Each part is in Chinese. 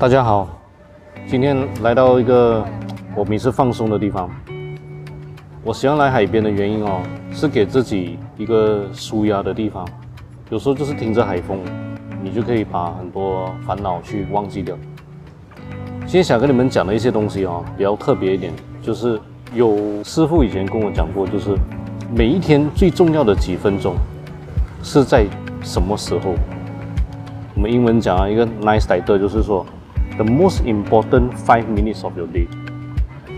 大家好，今天来到一个我每次放松的地方。我喜欢来海边的原因哦，是给自己一个舒压的地方。有时候就是听着海风，你就可以把很多烦恼去忘记掉。今天想跟你们讲的一些东西哦，比较特别一点，就是有师傅以前跟我讲过，就是每一天最重要的几分钟是在什么时候？我们英文讲啊，一个 nice title 就是说，the most important five minutes of your day，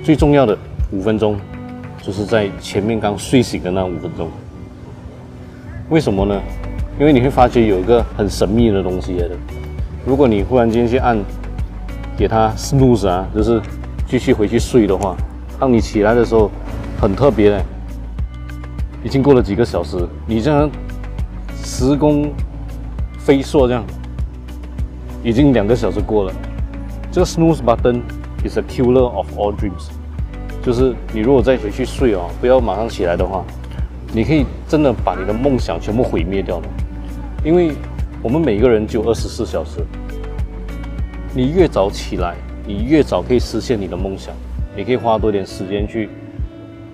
最重要的五分钟，就是在前面刚睡醒的那五分钟。为什么呢？因为你会发觉有一个很神秘的东西来的。如果你忽然间去按，给它 snooze 啊，就是继续回去睡的话，当你起来的时候，很特别的，已经过了几个小时，你这样时光飞速这样，已经两个小时过了。这个 snooze button is a killer of all dreams，就是你如果再回去睡哦，不要马上起来的话，你可以真的把你的梦想全部毁灭掉了。因为我们每个人只有二十四小时。你越早起来，你越早可以实现你的梦想。你可以花多点时间去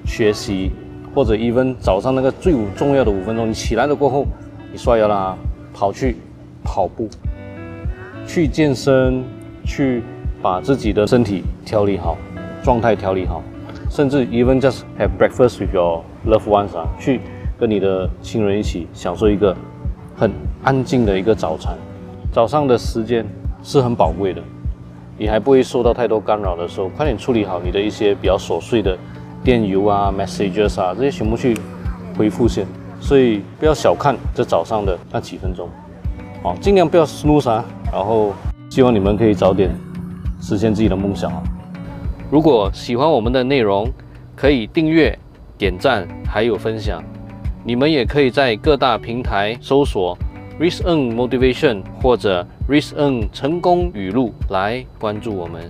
学习，或者 even 早上那个最重要的五分钟，你起来了过后，你刷牙啦，跑去跑步，去健身，去把自己的身体调理好，状态调理好，甚至 even just have breakfast with your loved ones 啊，去跟你的亲人一起享受一个很安静的一个早餐。早上的时间。是很宝贵的，你还不会受到太多干扰的时候，快点处理好你的一些比较琐碎的电邮啊、messages 啊这些全部去回复先。所以不要小看这早上的那几分钟，哦，尽量不要 snooze 啊。然后希望你们可以早点实现自己的梦想啊。如果喜欢我们的内容，可以订阅、点赞还有分享。你们也可以在各大平台搜索。“Risen Motivation 或者 “Risen 成功语录来关注我们。